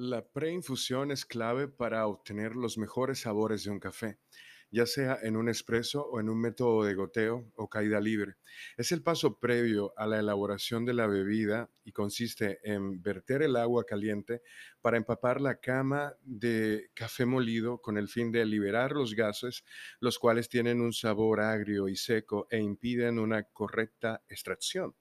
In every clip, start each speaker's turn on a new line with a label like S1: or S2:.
S1: La preinfusión es clave para obtener los mejores sabores de un café, ya sea en un espresso o en un método de goteo o caída libre. Es el paso previo a la elaboración de la bebida y consiste en verter el agua caliente para empapar la cama de café molido con el fin de liberar los gases, los cuales tienen un sabor agrio y seco e impiden una correcta extracción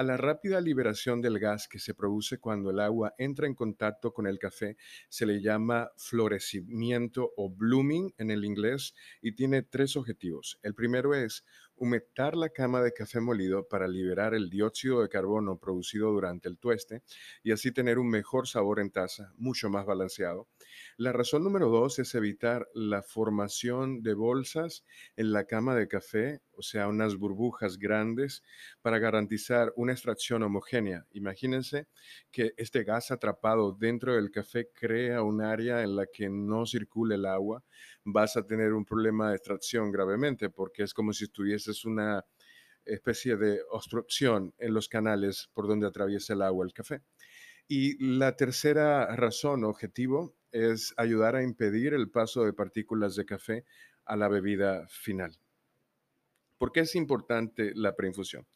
S1: a la rápida liberación del gas que se produce cuando el agua entra en contacto con el café se le llama florecimiento o blooming en el inglés y tiene tres objetivos. El primero es humectar la cama de café molido para liberar el dióxido de carbono producido durante el tueste y así tener un mejor sabor en taza, mucho más balanceado. La razón número dos es evitar la formación de bolsas en la cama de café, o sea, unas burbujas grandes, para garantizar una extracción homogénea. Imagínense que este gas atrapado dentro del café crea un área en la que no circule el agua, vas a tener un problema de extracción gravemente porque es como si tuvieses una especie de obstrucción en los canales por donde atraviesa el agua el café. Y la tercera razón, objetivo, es ayudar a impedir el paso de partículas de café a la bebida final. ¿Por qué es importante la preinfusión?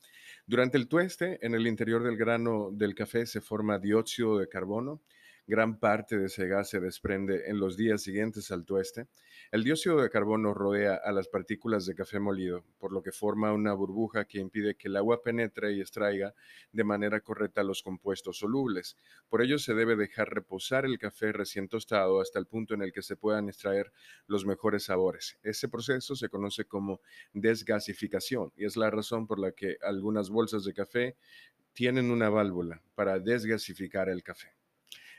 S1: Durante el tueste, en el interior del grano del café se forma dióxido de carbono, Gran parte de ese gas se desprende en los días siguientes al tueste. El dióxido de carbono rodea a las partículas de café molido, por lo que forma una burbuja que impide que el agua penetre y extraiga de manera correcta los compuestos solubles. Por ello se debe dejar reposar el café recién tostado hasta el punto en el que se puedan extraer los mejores sabores. Ese proceso se conoce como desgasificación y es la razón por la que algunas bolsas de café tienen una válvula para desgasificar el café.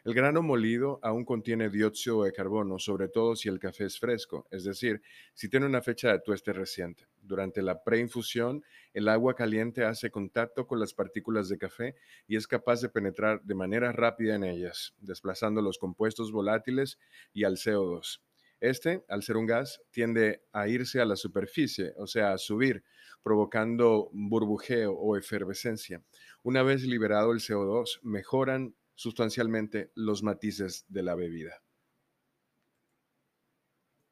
S1: El grano molido aún contiene dióxido de carbono, sobre todo si el café es fresco, es decir, si tiene una fecha de tueste reciente. Durante la preinfusión, el agua caliente hace contacto con las partículas de café y es capaz de penetrar de manera rápida en ellas, desplazando los compuestos volátiles y al CO2. Este, al ser un gas, tiende a irse a la superficie, o sea, a subir, provocando burbujeo o efervescencia. Una vez liberado el CO2, mejoran sustancialmente los matices de la bebida.